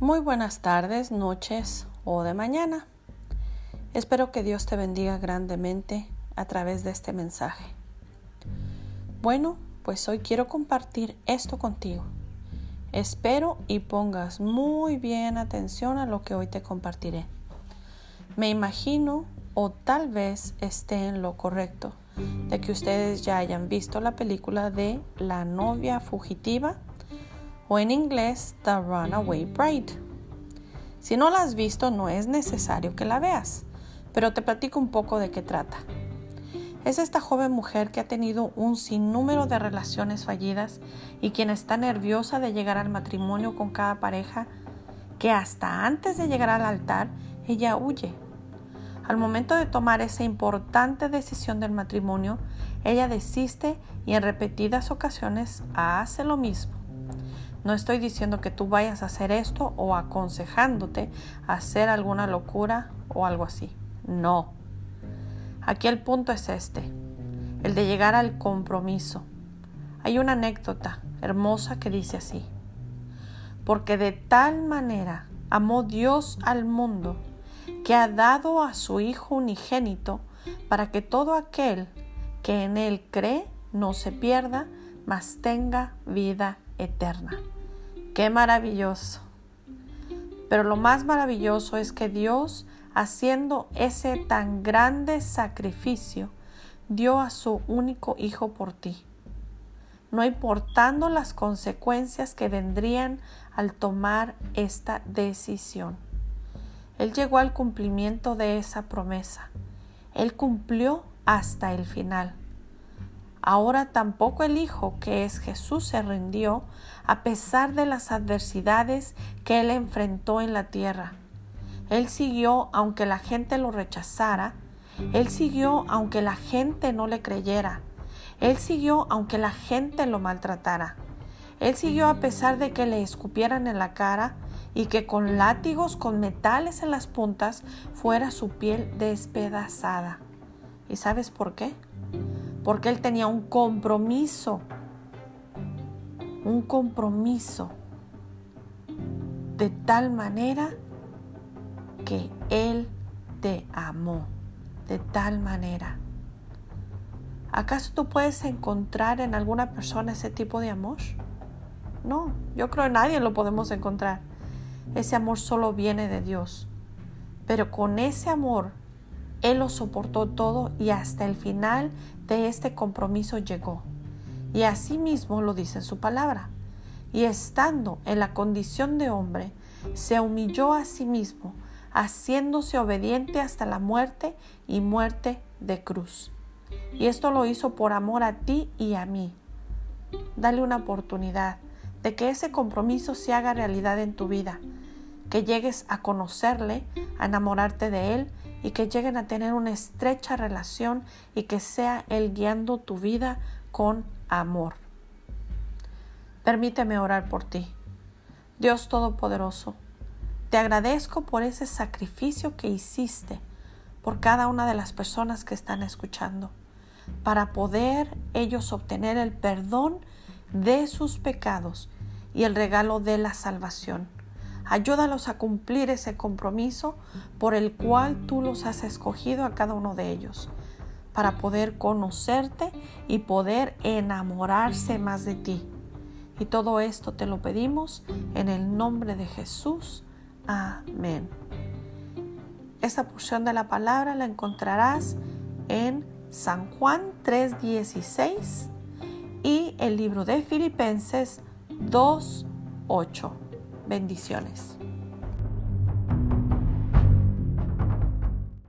Muy buenas tardes, noches o de mañana. Espero que Dios te bendiga grandemente a través de este mensaje. Bueno, pues hoy quiero compartir esto contigo. Espero y pongas muy bien atención a lo que hoy te compartiré. Me imagino o tal vez esté en lo correcto de que ustedes ya hayan visto la película de La novia fugitiva o en inglés The Runaway Bride. Si no la has visto, no es necesario que la veas, pero te platico un poco de qué trata. Es esta joven mujer que ha tenido un sinnúmero de relaciones fallidas y quien está nerviosa de llegar al matrimonio con cada pareja, que hasta antes de llegar al altar ella huye. Al momento de tomar esa importante decisión del matrimonio, ella desiste y en repetidas ocasiones hace lo mismo. No estoy diciendo que tú vayas a hacer esto o aconsejándote a hacer alguna locura o algo así. No. Aquí el punto es este, el de llegar al compromiso. Hay una anécdota hermosa que dice así, porque de tal manera amó Dios al mundo que ha dado a su Hijo unigénito para que todo aquel que en Él cree no se pierda, mas tenga vida eterna. Qué maravilloso. Pero lo más maravilloso es que Dios, haciendo ese tan grande sacrificio, dio a su único Hijo por ti, no importando las consecuencias que vendrían al tomar esta decisión. Él llegó al cumplimiento de esa promesa. Él cumplió hasta el final. Ahora tampoco el Hijo, que es Jesús, se rindió a pesar de las adversidades que él enfrentó en la tierra. Él siguió aunque la gente lo rechazara. Él siguió aunque la gente no le creyera. Él siguió aunque la gente lo maltratara. Él siguió a pesar de que le escupieran en la cara y que con látigos con metales en las puntas fuera su piel despedazada. ¿Y sabes por qué? Porque él tenía un compromiso, un compromiso de tal manera que él te amó, de tal manera. ¿Acaso tú puedes encontrar en alguna persona ese tipo de amor? No, yo creo que nadie lo podemos encontrar. Ese amor solo viene de Dios. Pero con ese amor él lo soportó todo y hasta el final de este compromiso llegó. Y así mismo lo dice en su palabra. Y estando en la condición de hombre, se humilló a sí mismo, haciéndose obediente hasta la muerte y muerte de cruz. Y esto lo hizo por amor a ti y a mí. Dale una oportunidad de que ese compromiso se haga realidad en tu vida, que llegues a conocerle, a enamorarte de él y que lleguen a tener una estrecha relación y que sea Él guiando tu vida con amor. Permíteme orar por ti. Dios Todopoderoso, te agradezco por ese sacrificio que hiciste por cada una de las personas que están escuchando, para poder ellos obtener el perdón de sus pecados y el regalo de la salvación. Ayúdalos a cumplir ese compromiso por el cual tú los has escogido a cada uno de ellos, para poder conocerte y poder enamorarse más de ti. Y todo esto te lo pedimos en el nombre de Jesús. Amén. Esta porción de la palabra la encontrarás en San Juan 3:16 y el libro de Filipenses 2:8. Bendiciones.